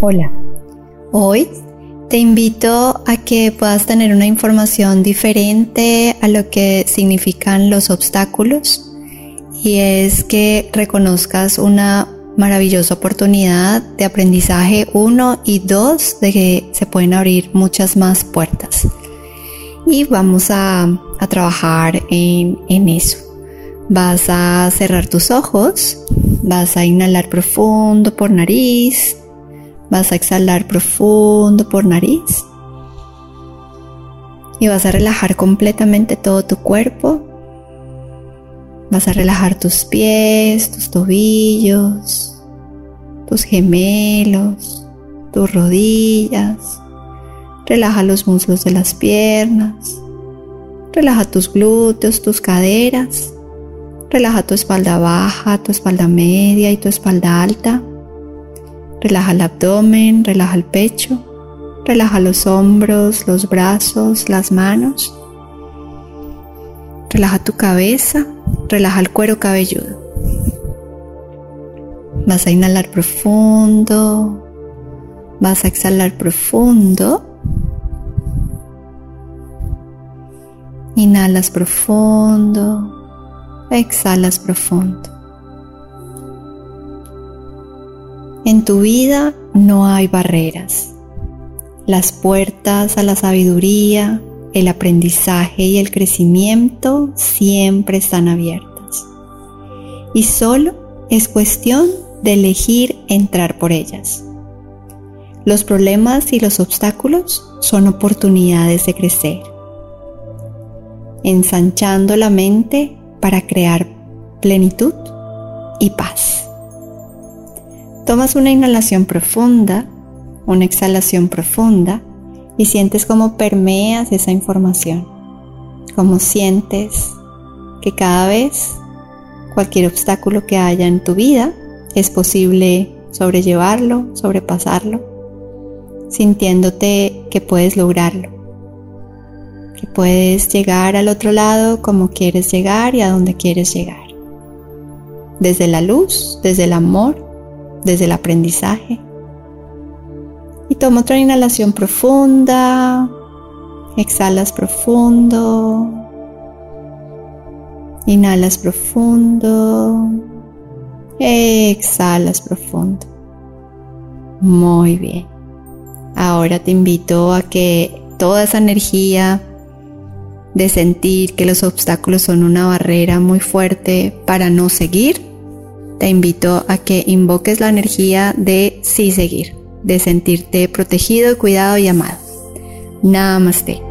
Hola, hoy te invito a que puedas tener una información diferente a lo que significan los obstáculos y es que reconozcas una maravillosa oportunidad de aprendizaje uno y dos de que se pueden abrir muchas más puertas y vamos a, trabajar en, en eso. Vas a cerrar tus ojos, vas a inhalar profundo por nariz, vas a exhalar profundo por nariz y vas a relajar completamente todo tu cuerpo. Vas a relajar tus pies, tus tobillos, tus gemelos, tus rodillas, Relaja los muslos de las piernas. Relaja tus glúteos, tus caderas. Relaja tu espalda baja, tu espalda media y tu espalda alta. Relaja el abdomen, relaja el pecho. Relaja los hombros, los brazos, las manos. Relaja tu cabeza, relaja el cuero cabelludo. Vas a inhalar profundo, vas a exhalar profundo Inhalas profundo, exhalas profundo. En tu vida no hay barreras. Las puertas a la sabiduría, el aprendizaje y el crecimiento siempre están abiertas. Y solo es cuestión de elegir entrar por ellas. Los problemas y los obstáculos son oportunidades de crecer ensanchando la mente para crear plenitud y paz. Tomas una inhalación profunda, una exhalación profunda y sientes cómo permeas esa información, cómo sientes que cada vez cualquier obstáculo que haya en tu vida es posible sobrellevarlo, sobrepasarlo, sintiéndote que puedes lograrlo puedes llegar al otro lado como quieres llegar y a donde quieres llegar. Desde la luz, desde el amor, desde el aprendizaje. Y toma otra inhalación profunda. Exhalas profundo. Inhalas profundo. Exhalas profundo. Muy bien. Ahora te invito a que toda esa energía de sentir que los obstáculos son una barrera muy fuerte para no seguir, te invito a que invoques la energía de sí seguir, de sentirte protegido, cuidado y amado. Namaste.